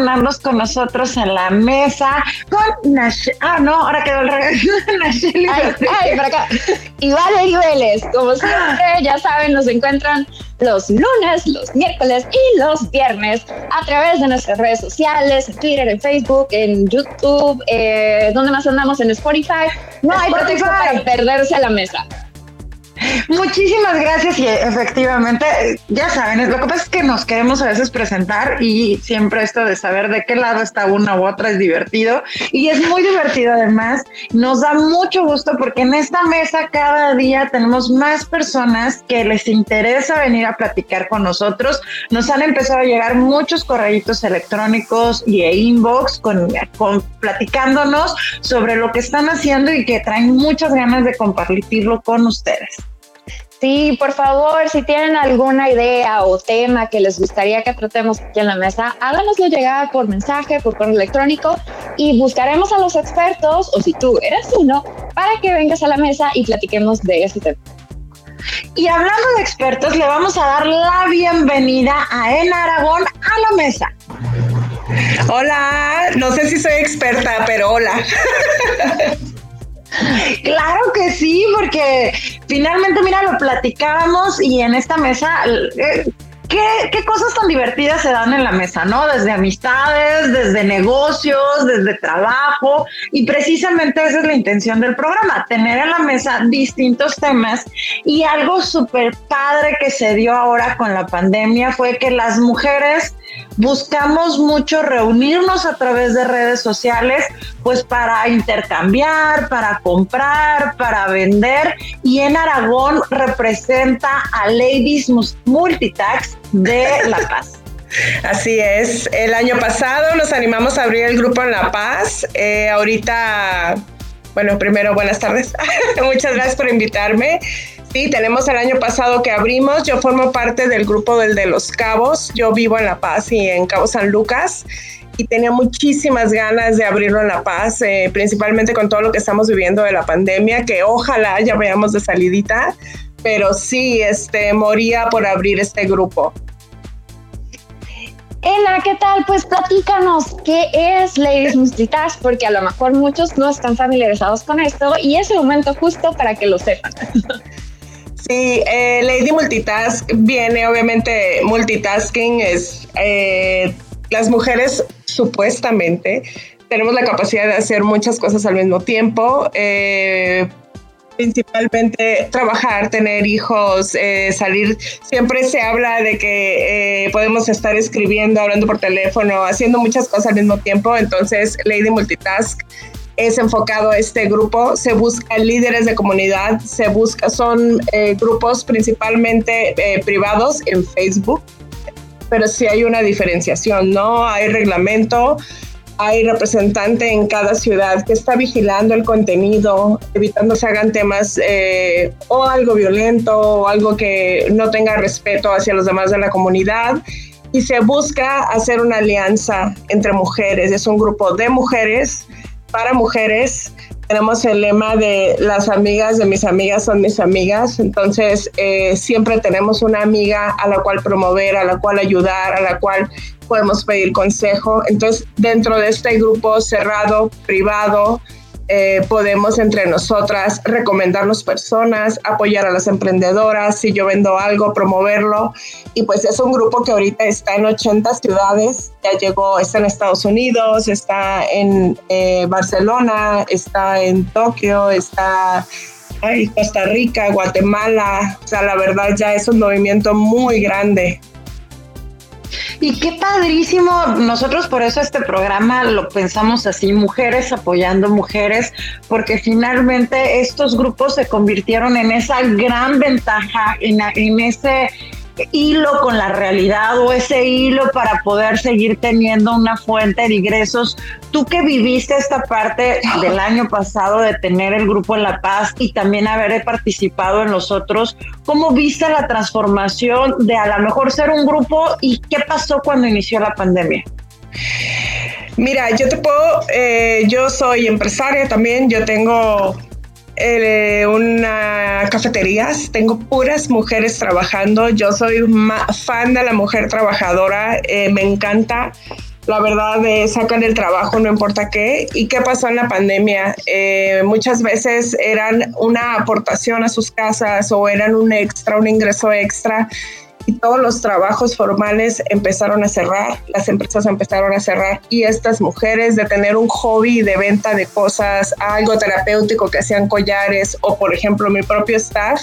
tenerlos con nosotros en la mesa con Nash. Ah, no, ahora quedó el revés. ay, ay, para acá. Y Valerie Vélez, como siempre, ya saben, nos encuentran los lunes, los miércoles y los viernes a través de nuestras redes sociales, en Twitter, en Facebook, en YouTube, eh, donde más andamos en Spotify. No hay pretexto para perderse a la mesa. Muchísimas gracias y efectivamente, ya saben, lo que pasa es que nos queremos a veces presentar y siempre esto de saber de qué lado está una u otra es divertido y es muy divertido además. Nos da mucho gusto porque en esta mesa cada día tenemos más personas que les interesa venir a platicar con nosotros. Nos han empezado a llegar muchos correitos electrónicos y e inbox con, con platicándonos sobre lo que están haciendo y que traen muchas ganas de compartirlo con ustedes. Sí, por favor, si tienen alguna idea o tema que les gustaría que tratemos aquí en la mesa, háganoslo llegar por mensaje, por correo electrónico y buscaremos a los expertos, o si tú eres uno, para que vengas a la mesa y platiquemos de este tema. Y hablando de expertos, le vamos a dar la bienvenida a En Aragón a la mesa. Hola, no sé si soy experta, pero hola. Claro que sí, porque finalmente, mira, lo platicábamos y en esta mesa, eh, ¿qué, cosas tan divertidas se dan en la mesa, ¿no? Desde amistades, desde negocios, desde trabajo, y precisamente esa es la intención del programa, tener en la mesa distintos temas y algo súper padre que se dio ahora con la pandemia fue que las mujeres buscamos mucho reunirnos a través de redes sociales, pues para intercambiar, para comprar, para vender. Y en Aragón representa a Ladies Multitax de La Paz. Así es, el año pasado nos animamos a abrir el grupo en La Paz. Eh, ahorita, bueno, primero buenas tardes. Muchas gracias por invitarme. Sí, tenemos el año pasado que abrimos. Yo formo parte del grupo del de Los Cabos. Yo vivo en La Paz y en Cabo San Lucas y tenía muchísimas ganas de abrirlo en La Paz, eh, principalmente con todo lo que estamos viviendo de la pandemia, que ojalá ya veamos de salidita, pero sí, este, moría por abrir este grupo. Ela, ¿qué tal? Pues platícanos qué es Ladies Multitask, porque a lo mejor muchos no están familiarizados con esto y es el momento justo para que lo sepan. Sí, eh, Lady Multitask viene, obviamente, multitasking es eh, las mujeres supuestamente tenemos la capacidad de hacer muchas cosas al mismo tiempo. Eh, principalmente trabajar, tener hijos, salir. Siempre se habla de que podemos estar escribiendo, hablando por teléfono, haciendo muchas cosas al mismo tiempo. Entonces, Lady Multitask es enfocado este grupo. Se busca líderes de comunidad, se busca, son eh, grupos principalmente eh, privados en Facebook, pero sí hay una diferenciación, ¿no? Hay reglamento, hay representante en cada ciudad que está vigilando el contenido, evitando se hagan temas eh, o algo violento o algo que no tenga respeto hacia los demás de la comunidad. Y se busca hacer una alianza entre mujeres. Es un grupo de mujeres para mujeres. Tenemos el lema de las amigas de mis amigas son mis amigas, entonces eh, siempre tenemos una amiga a la cual promover, a la cual ayudar, a la cual podemos pedir consejo. Entonces, dentro de este grupo cerrado, privado, eh, podemos entre nosotras recomendarnos personas, apoyar a las emprendedoras, si yo vendo algo, promoverlo. Y pues es un grupo que ahorita está en 80 ciudades, ya llegó, está en Estados Unidos, está en eh, Barcelona, está en Tokio, está en Costa Rica, Guatemala. O sea, la verdad ya es un movimiento muy grande. Y qué padrísimo, nosotros por eso este programa lo pensamos así, mujeres apoyando mujeres, porque finalmente estos grupos se convirtieron en esa gran ventaja, en, en ese hilo con la realidad o ese hilo para poder seguir teniendo una fuente de ingresos. Tú que viviste esta parte del año pasado de tener el grupo en La Paz y también haber participado en los otros, ¿cómo viste la transformación de a lo mejor ser un grupo y qué pasó cuando inició la pandemia? Mira, yo te puedo, eh, yo soy empresaria también, yo tengo eh, una cafeterías, tengo puras mujeres trabajando. Yo soy fan de la mujer trabajadora, eh, me encanta. La verdad, de sacar el trabajo, no importa qué. ¿Y qué pasó en la pandemia? Eh, muchas veces eran una aportación a sus casas o eran un extra, un ingreso extra y todos los trabajos formales empezaron a cerrar, las empresas empezaron a cerrar y estas mujeres de tener un hobby de venta de cosas, algo terapéutico que hacían collares o por ejemplo mi propio staff,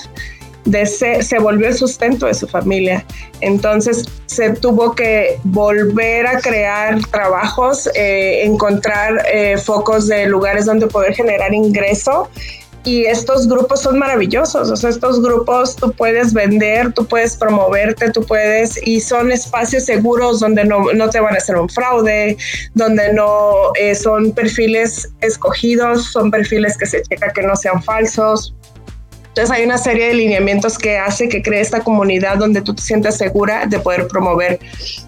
de se, se, volvió el sustento de su familia. Entonces se tuvo que volver a crear trabajos, eh, encontrar eh, focos de lugares donde poder generar ingreso y estos grupos son maravillosos, o sea, estos grupos tú puedes vender, tú puedes promoverte, tú puedes, y son espacios seguros donde no, no te van a hacer un fraude, donde no eh, son perfiles escogidos, son perfiles que se checa que no sean falsos. Entonces hay una serie de lineamientos que hace que cree esta comunidad donde tú te sientas segura de poder promover.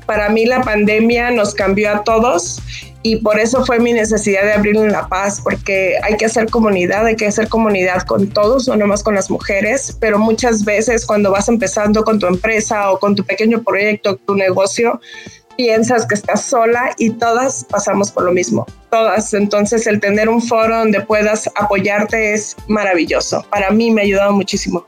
Para mí la pandemia nos cambió a todos y por eso fue mi necesidad de abrir en La Paz, porque hay que hacer comunidad, hay que hacer comunidad con todos, no nomás con las mujeres, pero muchas veces cuando vas empezando con tu empresa o con tu pequeño proyecto, tu negocio, piensas que estás sola y todas pasamos por lo mismo, todas. Entonces el tener un foro donde puedas apoyarte es maravilloso. Para mí me ha ayudado muchísimo.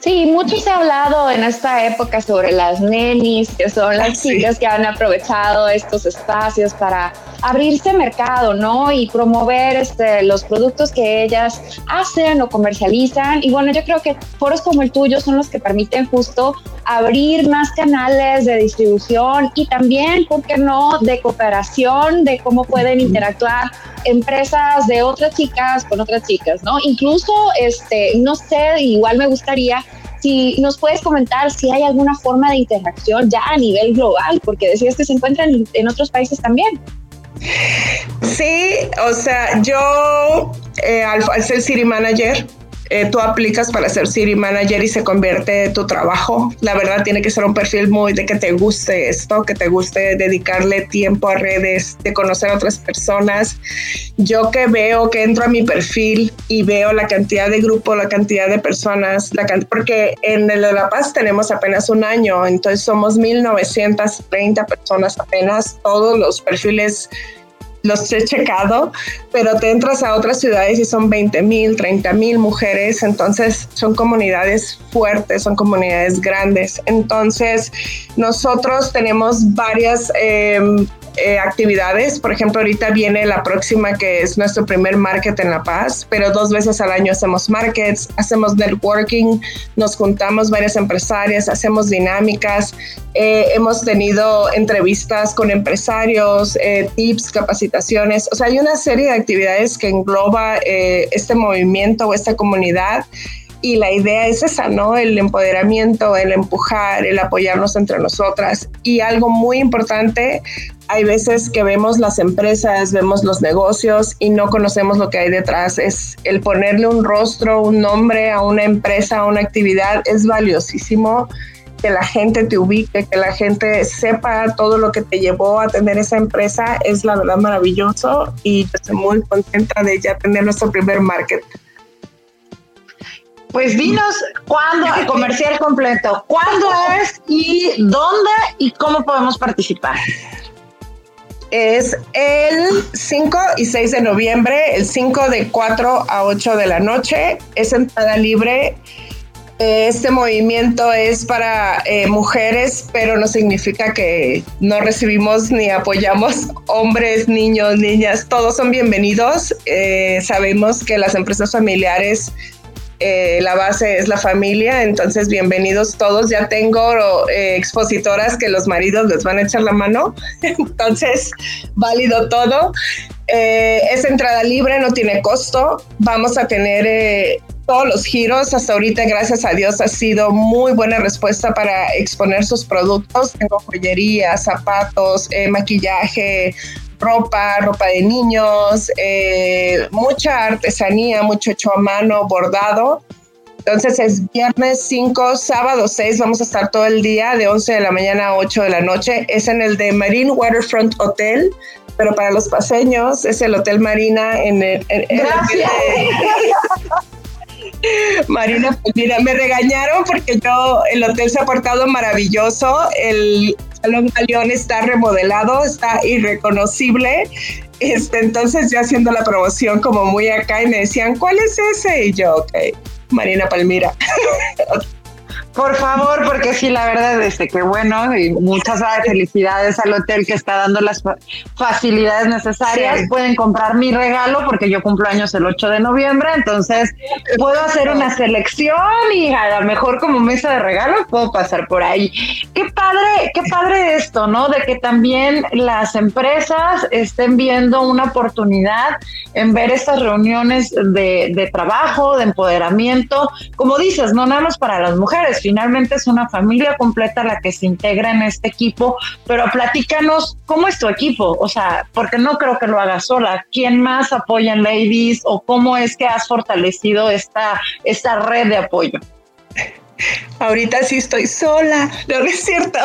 Sí, mucho se ha hablado en esta época sobre las nenis, que son las chicas que han aprovechado estos espacios para abrirse mercado, ¿no? Y promover este, los productos que ellas hacen o comercializan. Y bueno, yo creo que foros como el tuyo son los que permiten justo abrir más canales de distribución y también, ¿por qué no?, de cooperación, de cómo pueden interactuar empresas de otras chicas con otras chicas, ¿no? Incluso, este, no sé, igual me gustaría si nos puedes comentar si hay alguna forma de interacción ya a nivel global, porque decías que se encuentran en otros países también. Sí, o sea, yo eh, al, ser City Manager, eh, tú aplicas para ser City Manager y se convierte tu trabajo. La verdad tiene que ser un perfil muy de que te guste esto, que te guste dedicarle tiempo a redes, de conocer a otras personas. Yo que veo que entro a mi perfil y veo la cantidad de grupo, la cantidad de personas, la porque en el de La Paz tenemos apenas un año, entonces somos 1930 personas apenas, todos los perfiles los he checado, pero te entras a otras ciudades y son 20 mil, 30 mil mujeres, entonces son comunidades fuertes, son comunidades grandes. Entonces nosotros tenemos varias em, eh, actividades. Por ejemplo, ahorita viene la próxima que es nuestro primer market en La Paz, pero dos veces al año hacemos markets, hacemos networking, nos juntamos varias empresarias, hacemos dinámicas, eh, hemos tenido entrevistas con empresarios, eh, tips, capacitaciones. O sea, hay una serie de actividades que engloba este movimiento o esta comunidad y la idea es esa, ¿no? El empoderamiento, el empujar, el apoyarnos entre nosotras. Y algo muy importante, hay veces que vemos las empresas, vemos los negocios y no conocemos lo que hay detrás. Es el ponerle un rostro, un nombre a una empresa, a una actividad, es valiosísimo que la gente te ubique, que la gente sepa todo lo que te llevó a tener esa empresa, es la verdad maravilloso y estoy muy contenta de ya tener nuestro primer market. Pues dinos cuándo, comercial completo, cuándo es y dónde y cómo podemos participar. Es el 5 y 6 de noviembre, el 5 de 4 a 8 de la noche, es entrada libre. Este movimiento es para eh, mujeres, pero no significa que no recibimos ni apoyamos hombres, niños, niñas, todos son bienvenidos. Eh, sabemos que las empresas familiares eh, la base es la familia, entonces bienvenidos todos. Ya tengo eh, expositoras que los maridos les van a echar la mano, entonces válido todo. Eh, es entrada libre, no tiene costo. Vamos a tener todos los giros. Hasta ahorita, gracias a Dios, ha sido muy buena respuesta para exponer sus productos. Tengo joyería, zapatos, maquillaje, ropa, ropa de niños, eh, mucha artesanía, mucho hecho a mano, bordado. Entonces es viernes 5, sábado 6, vamos a estar todo el día de 11 de la mañana a 8 de la noche. Es en el de Marine Waterfront Hotel, pero para los paseños es el Hotel Marina en el... Gracias. Marina, mira, me regañaron porque yo, el hotel se ha portado maravilloso, el Salón Galeón está remodelado, está irreconocible, este, entonces yo haciendo la promoción como muy acá y me decían, ¿cuál es ese? Y yo, ok, Marina Palmira. Por favor, porque sí, la verdad es que bueno y muchas felicidades al hotel que está dando las facilidades necesarias. Pueden comprar mi regalo porque yo cumplo años el 8 de noviembre, entonces puedo hacer una selección y a lo mejor como mesa de regalos puedo pasar por ahí. Qué padre, qué padre esto, ¿no? De que también las empresas estén viendo una oportunidad en ver estas reuniones de, de trabajo, de empoderamiento, como dices, no nada más para las mujeres, finalmente es una familia completa la que se integra en este equipo, pero platícanos cómo es tu equipo, o sea, porque no creo que lo hagas sola, ¿quién más apoya en Ladies o cómo es que has fortalecido esta, esta red de apoyo? Ahorita sí estoy sola, no, es cierto.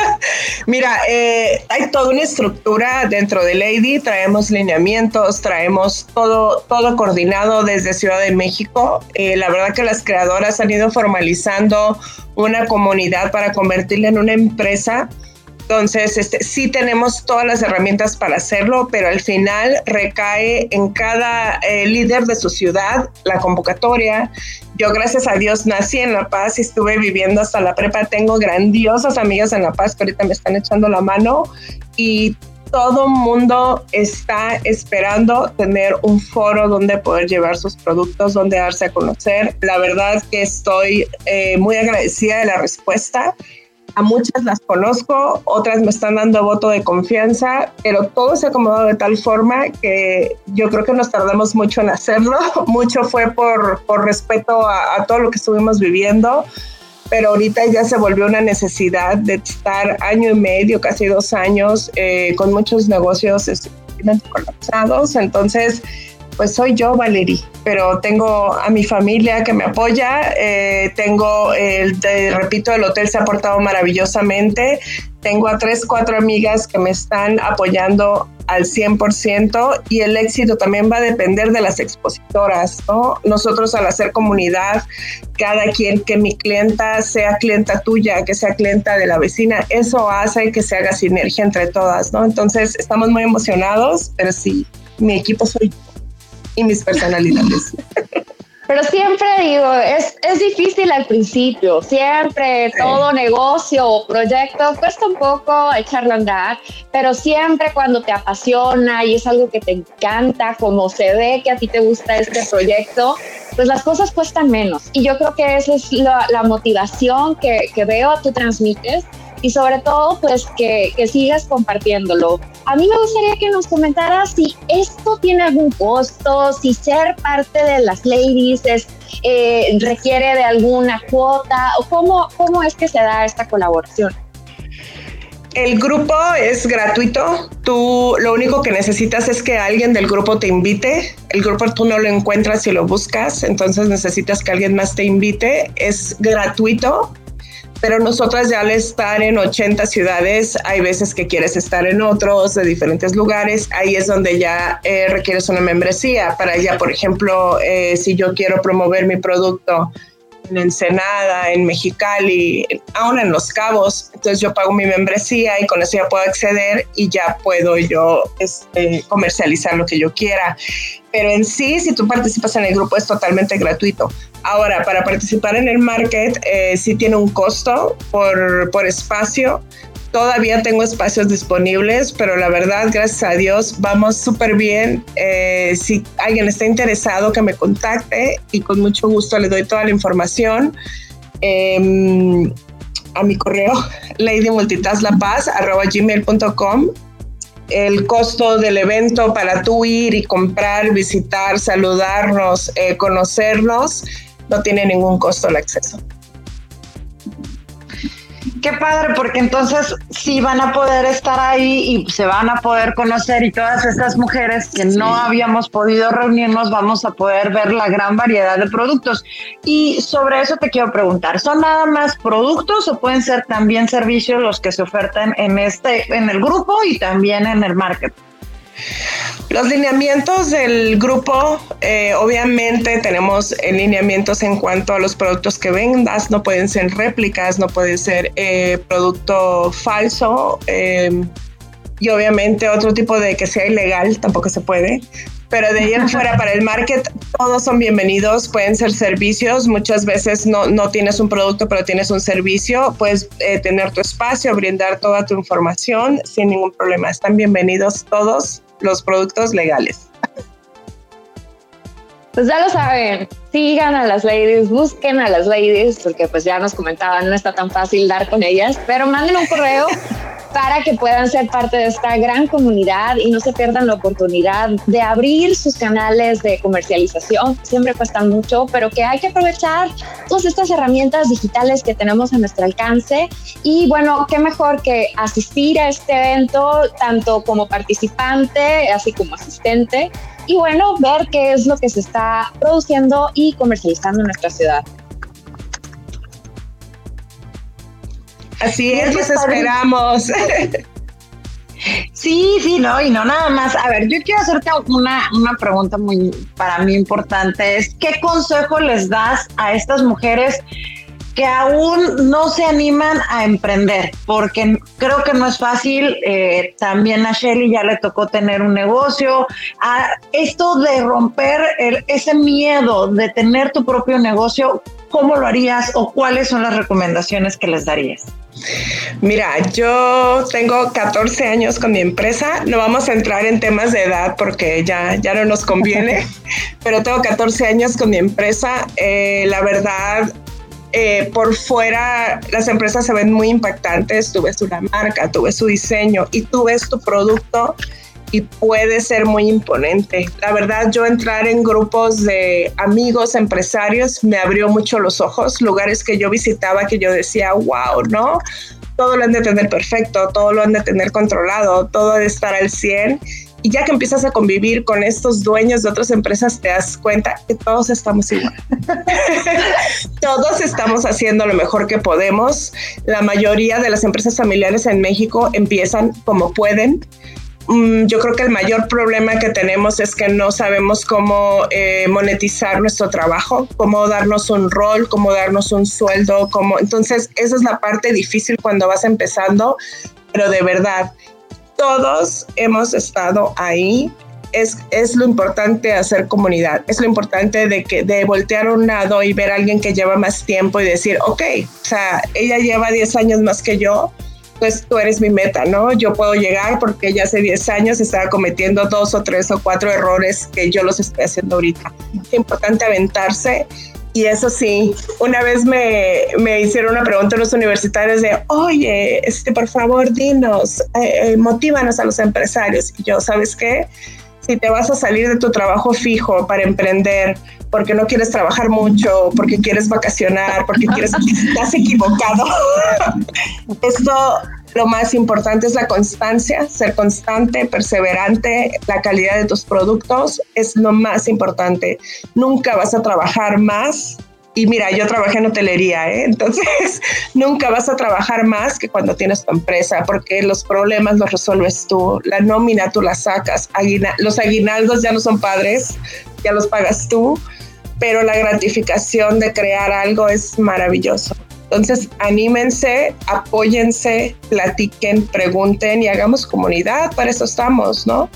Mira, eh, hay toda una estructura dentro de Lady, traemos lineamientos, traemos todo, todo coordinado desde Ciudad de México. Eh, la verdad que las creadoras han ido formalizando una comunidad para convertirla en una empresa entonces, este, sí tenemos todas las herramientas para hacerlo, pero al final recae en cada eh, líder de su ciudad la convocatoria. Yo, gracias a Dios, nací en La Paz y estuve viviendo hasta la prepa. Tengo grandiosas amigas en La Paz que ahorita me están echando la mano y todo mundo está esperando tener un foro donde poder llevar sus productos, donde darse a conocer. La verdad que estoy eh, muy agradecida de la respuesta a muchas las conozco, otras me están dando voto de confianza, pero todo se acomodó de tal forma que yo creo que nos tardamos mucho en hacerlo. Mucho fue por, por respeto a, todo lo que estuvimos viviendo, pero ahorita ya se volvió una necesidad de estar año y medio, casi dos años, eh, con muchos negocios colapsados. Entonces, pues soy yo, Valerie, pero tengo a mi familia que me apoya, eh, tengo, el, repito, el hotel se ha portado maravillosamente, tengo a tres, cuatro amigas que me están apoyando al 100% y el éxito también va a depender de las expositoras, ¿no? Nosotros al hacer comunidad, cada quien que mi clienta sea clienta tuya, que sea clienta de la vecina, eso hace que se haga sinergia entre todas, ¿no? Entonces estamos muy emocionados, pero sí, mi equipo soy yo y mis personalidades. Pero siempre digo, es, es difícil al principio, siempre todo negocio o proyecto cuesta un poco echarlo a andar, pero siempre cuando te apasiona y es algo que te encanta, como se ve que a ti te gusta este proyecto, pues las cosas cuestan menos. Y yo creo que esa es la, la motivación que, que veo tú transmites y sobre todo pues que, que, sigas compartiéndolo. A mí me gustaría que nos comentaras si esto tiene algún costo, si ser parte de las ladies es, eh, requiere de alguna cuota o cómo, cómo es que se da esta colaboración. El grupo es gratuito. Tú lo único que necesitas es que alguien del grupo te invite. El grupo tú no lo encuentras si lo buscas, entonces necesitas que alguien más te invite. Es gratuito pero nosotras ya al estar en 80 ciudades, hay veces que quieres estar en otros de diferentes lugares, ahí es donde ya eh, requieres una membresía. Para ya, por ejemplo, eh, si yo quiero promover mi producto en Ensenada, en Mexicali, aún en Los Cabos. Entonces yo pago mi membresía y con eso ya puedo acceder y ya puedo yo este, comercializar lo que yo quiera. Pero en sí, si tú participas en el grupo es totalmente gratuito. Ahora, para participar en el market eh, sí tiene un costo por, por espacio Todavía tengo espacios disponibles, pero la verdad, gracias a Dios, vamos súper bien. Eh, si alguien está interesado, que me contacte y con mucho gusto le doy toda la información. Em, a mi correo ladymultitaslapaz.gmail.com el costo del evento para tú ir y comprar, visitar, saludarnos, eh, conocernos, no tiene ningún costo el acceso. Qué padre, porque entonces sí van a poder estar ahí y se van a poder conocer y todas estas mujeres que no habíamos podido reunirnos vamos a poder ver la gran variedad de productos. Y sobre eso te quiero preguntar, ¿son nada más productos o pueden ser también servicios los que se ofertan en este en el grupo y también en el market? Los lineamientos del grupo, eh, obviamente tenemos lineamientos en cuanto a los productos que vendas, no pueden ser réplicas, no puede ser eh, producto falso eh, y obviamente otro tipo de que sea ilegal tampoco se puede. Pero de ahí en fuera para el market todos son bienvenidos, pueden ser servicios, muchas veces no, no tienes un producto pero tienes un servicio, puedes tener tu espacio, brindar toda tu información sin ningún problema. Están bienvenidos todos los productos legales. Pues ya lo saben, sigan a las ladies, busquen a las ladies, porque pues ya nos comentaban, no está tan fácil dar con ellas, pero manden un correo para que puedan ser parte de esta gran comunidad y no se pierdan la oportunidad de abrir sus canales de comercialización. Siempre cuestan mucho, pero que hay que aprovechar todas estas herramientas digitales que tenemos a nuestro alcance. Y bueno, qué mejor que asistir a este evento tanto como participante, así como asistente. Y bueno, ver qué es lo que se está produciendo y comercializando en nuestra ciudad. Así es, los esperamos. Sí, sí, no, y no nada más. A ver, yo quiero hacerte una, una pregunta muy para mí importante. Es ¿qué consejo les das a estas mujeres que aún no se animan a emprender? Porque creo que no es fácil. Eh, también a Shelly ya le tocó tener un negocio. A esto de romper ese miedo de tener tu propio negocio, ¿cómo lo harías o cuáles son las recomendaciones que les darías? Mira, yo tengo 14 años con mi empresa. No vamos a entrar en temas de edad porque ya, ya no nos conviene, pero tengo 14 años con mi empresa. Eh, la verdad, eh, por fuera las empresas se ven muy impactantes. Tú ves una marca, tú ves su diseño y tú ves tu producto y puede ser muy imponente. La verdad, yo entrar en grupos de amigos, empresarios, me abrió mucho los ojos, lugares que yo visitaba que yo decía, wow, ¿no? Todo lo han de tener perfecto, todo lo han de tener controlado, todo de estar al 100. Y ya que empiezas a convivir con estos dueños de otras empresas, te das cuenta que todos estamos igual. todos estamos haciendo lo mejor que podemos. La mayoría de las empresas familiares en México empiezan como pueden Mm, yo creo que el mayor problema que tenemos es que no sabemos cómo eh, monetizar nuestro trabajo, cómo darnos un rol, cómo darnos un sueldo, cómo... Entonces, esa es la parte difícil cuando vas empezando, pero de verdad, todos hemos estado ahí. Es, es lo importante hacer comunidad, es lo importante de, que, de voltear a un lado y ver a alguien que lleva más tiempo y decir, ok, o sea, ella lleva 10 años más que yo, pues tú eres mi meta, ¿no? Yo puedo llegar porque ya hace 10 años estaba cometiendo dos o tres o cuatro errores que yo los estoy haciendo ahorita. Es importante aventarse. Y eso sí, una vez me, me hicieron una pregunta a los universitarios de, oye, este, por favor, dinos, eh, eh, motívanos a los empresarios. Y yo, ¿sabes qué? Si te vas a salir de tu trabajo fijo para emprender, porque no quieres trabajar mucho, porque quieres vacacionar, porque quieres, estás equivocado. Esto lo más importante es la constancia, ser constante, perseverante, la calidad de tus productos es lo más importante. Nunca vas a trabajar más. Y mira, yo trabajé en hotelería, ¿eh? entonces nunca vas a trabajar más que cuando tienes tu empresa, porque los problemas los resuelves tú, la nómina tú la sacas, los aguinaldos ya no son padres, ya los pagas tú pero la gratificación de crear algo es maravilloso. Entonces, anímense, apóyense, platiquen, pregunten y hagamos comunidad, para eso estamos, ¿no?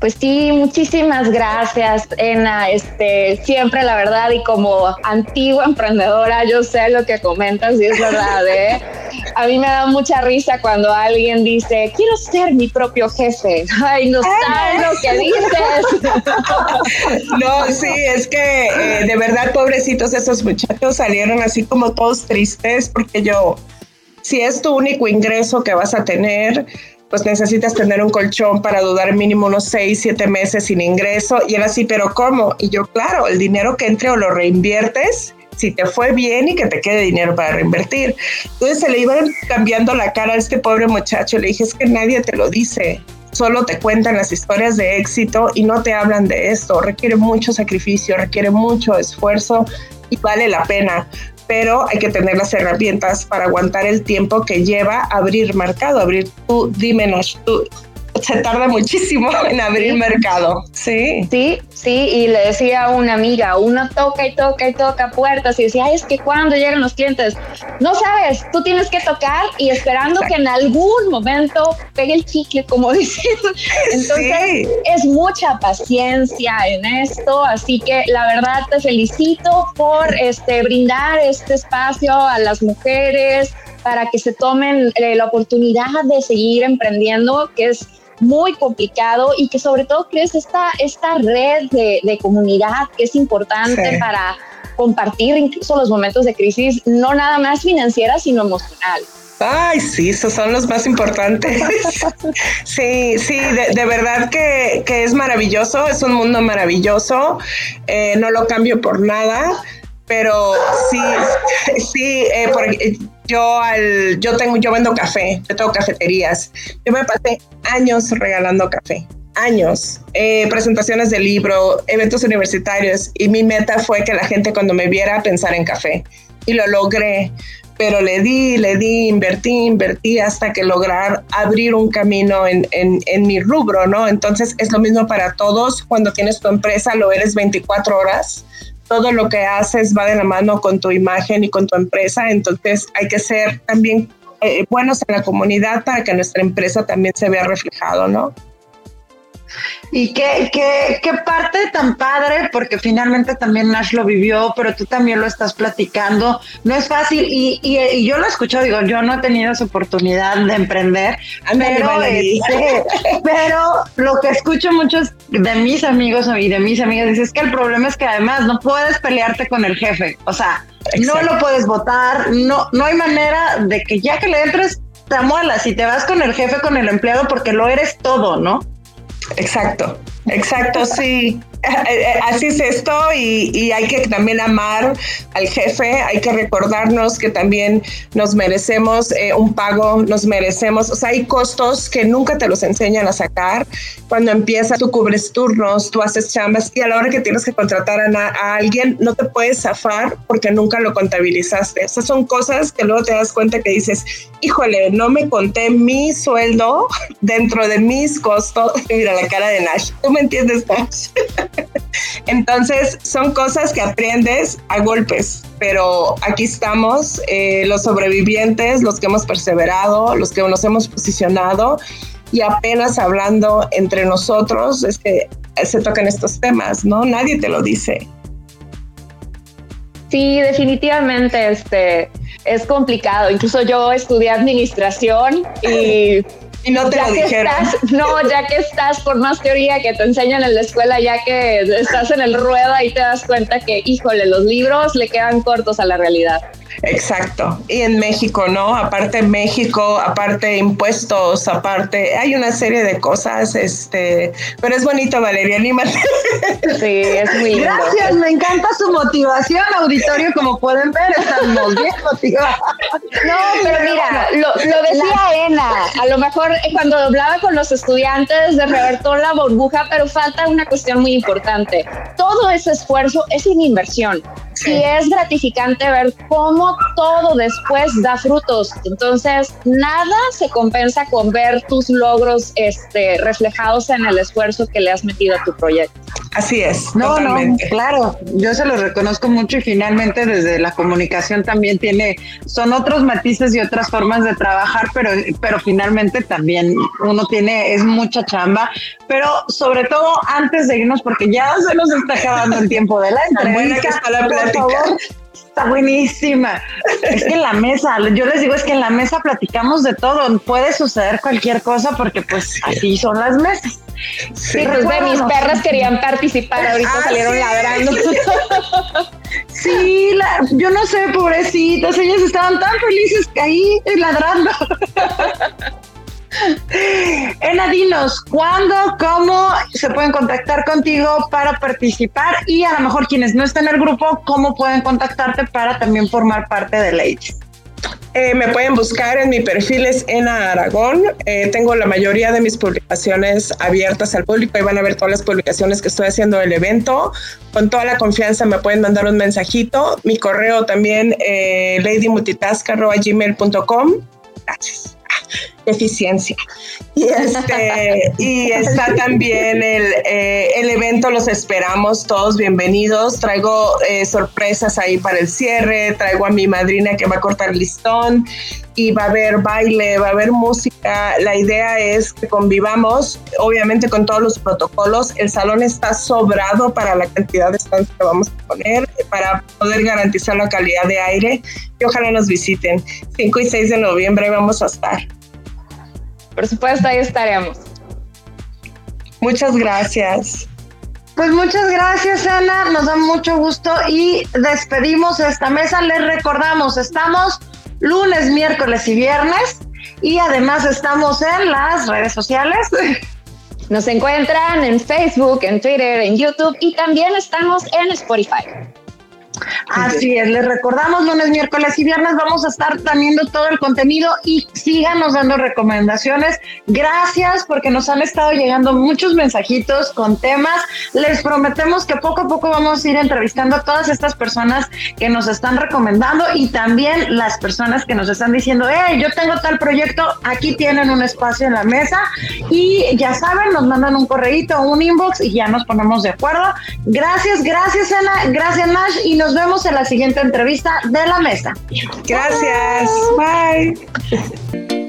Pues sí, muchísimas gracias, Ena. Este, siempre la verdad y como antigua emprendedora, yo sé lo que comentas y es verdad, ¿eh? A mí me da mucha risa cuando alguien dice, quiero ser mi propio jefe. Ay, no sabes lo que dices. No, sí, es que eh, de verdad, pobrecitos esos muchachos salieron así como todos tristes porque yo, si es tu único ingreso que vas a tener, pues necesitas tener un colchón para dudar mínimo unos seis, siete meses sin ingreso. Y era así, pero ¿cómo? Y yo, claro, el dinero que entre o lo reinviertes si te fue bien y que te quede dinero para reinvertir. Entonces se le iba cambiando la cara a este pobre muchacho. Le dije, es que nadie te lo dice solo te cuentan las historias de éxito y no te hablan de esto. Requiere mucho sacrificio, requiere mucho esfuerzo y vale la pena, pero hay que tener las herramientas para aguantar el tiempo que lleva abrir mercado, abrir tu, dímenos, tú, se tarda muchísimo en abrir mercado. Sí. Sí, sí, y le decía a una amiga, uno toca y toca y toca puertas y decía, es que cuando llegan los clientes, no sabes, tú tienes que tocar y esperando que en algún momento pegue el chicle, como dices. Entonces, es mucha paciencia en esto, así que la verdad te felicito por este brindar este espacio a las mujeres para que se tomen eh, la oportunidad de seguir emprendiendo, que es muy complicado y que sobre todo crees esta, esta red de, comunidad que es importante para compartir incluso los momentos de crisis, no nada más financiera, sino emocional. Ay, sí, esos son los más importantes. sí, sí, de, verdad que, es maravilloso, es un mundo maravilloso, eh, no lo cambio por nada, pero sí, sí, eh, yo al, yo tengo, yo vendo café, yo tengo cafeterías. Yo me pasé años regalando café, años, eh, presentaciones de libro, eventos universitarios, y mi meta fue que la gente cuando me viera pensara en café. Y lo logré, pero le di, le di, invertí, invertí hasta que lograr abrir un camino en, en, en mi rubro, ¿no? Entonces es lo mismo para todos. Cuando tienes tu empresa, lo eres 24 horas todo lo que haces va de la mano con tu imagen y con tu empresa, entonces hay que ser también eh, buenos en la comunidad para que nuestra empresa también se vea reflejado, ¿no? Y qué, qué, qué, parte tan padre, porque finalmente también Nash lo vivió, pero tú también lo estás platicando. No es fácil y, y, yo lo escucho, digo, yo no he tenido esa oportunidad de emprender, pero, este, pero lo que escucho muchos de mis amigos y de mis amigas es que el problema es que además no puedes pelearte con el jefe, o sea, no lo puedes votar, no, no hay manera de que ya que le entres, te amuelas y te vas con el jefe, con el empleado, porque lo eres todo, ¿no? Exacto, exacto, sí. Así es esto y, hay que también amar al jefe, hay que recordarnos que también nos merecemos eh, un pago, nos merecemos, o sea, hay costos que nunca te los enseñan a sacar. Cuando empiezas, tú cubres turnos, tú haces chambas y a la hora que tienes que contratar a, a alguien, no te puedes zafar porque nunca lo contabilizaste. Esas son cosas que luego te das cuenta que dices, híjole, no me conté mi sueldo dentro de mis costos. Mira la cara de Nash, ¿tú me entiendes, Nash? Entonces, son cosas que aprendes a golpes, pero aquí estamos, eh, los sobrevivientes, los que hemos perseverado, los que nos hemos posicionado y apenas hablando entre nosotros es que se tocan estos temas, ¿no? Nadie te lo dice. Sí, definitivamente este, es complicado. Incluso yo estudié administración y Y no te lo dijeron. no, ya que estás por más teoría que te enseñan en la escuela, ya que estás en el rueda y te das cuenta que, híjole, los libros le quedan cortos a la realidad. Exacto. Y en México, ¿no? Aparte México, aparte impuestos, aparte, hay una serie de cosas, este, pero es bonito, Valeria, anímate. Sí, es muy lindo. Gracias, me encanta su motivación, auditorio, como pueden ver, estamos bien motivados. No, pero mira, lo, decía Ena, a lo mejor cuando hablaba con los estudiantes de revertir la burbuja, pero falta una cuestión muy importante. Todo ese esfuerzo es una inversión. Y es gratificante ver cómo todo después da frutos. Entonces, nada se compensa con ver tus logros este, reflejados en el esfuerzo que le has metido a tu proyecto. Así es. No, no, claro, yo se lo reconozco mucho y finalmente desde la comunicación también tiene, son otros matices y otras formas de trabajar, pero, pero finalmente también uno tiene, es mucha chamba, pero sobre todo antes de irnos, porque ya se nos está acabando el tiempo de la entrevista. la Está buenísima. Es que en la mesa, yo les digo, es que en la mesa platicamos de todo. Puede suceder cualquier cosa porque pues así son las mesas. Sí, pues ve, mis perras querían participar, ahorita ah, salieron ladrando. Sí, yo no sé, pobrecitas, ellas estaban tan felices que ahí ladrando. Ena, dinos, ¿cuándo, cómo se pueden contactar contigo para participar? Y a lo mejor quienes no estén en el grupo, ¿cómo pueden contactarte para también formar parte de Ladies? Eh, me pueden buscar en mi perfil es Ena Aragón. Eh, tengo la mayoría de mis publicaciones abiertas al público y van a ver todas las publicaciones que estoy haciendo del evento. Con toda la confianza me pueden mandar un mensajito. Mi correo también, eh, ladymultitask.gmail.com. Gracias eficiencia. Y, este, y está también el, eh, el, evento, los esperamos todos bienvenidos. Traigo eh, sorpresas ahí para el cierre, traigo a mi madrina que va a cortar listón y va a haber baile, va a haber música. La idea es que convivamos, obviamente con todos los protocolos. El salón está sobrado para la cantidad de stands que vamos a poner, para poder garantizar la calidad de aire y ojalá nos visiten. 5 y 6 de noviembre vamos a estar. Por supuesto, ahí estaremos. Muchas gracias. Pues muchas gracias, Ana. Nos da mucho gusto y despedimos esta mesa. Les recordamos, estamos lunes, miércoles y viernes y además estamos en las redes sociales. Nos encuentran en Facebook, en Twitter, en YouTube y también estamos en Spotify. Así es, les recordamos lunes, miércoles y viernes vamos a estar teniendo todo el contenido y síganos dando recomendaciones. Gracias porque nos han estado llegando muchos mensajitos con temas. Les prometemos que poco a poco vamos a ir entrevistando a todas estas personas que nos están recomendando y también las personas que nos están diciendo, hey, yo tengo tal proyecto, aquí tienen un espacio en la mesa y ya saben, nos mandan un correíto, un inbox y ya nos ponemos de acuerdo. Gracias, gracias Ana, gracias Nash y nos vemos en la siguiente entrevista de la mesa. Gracias. Bye.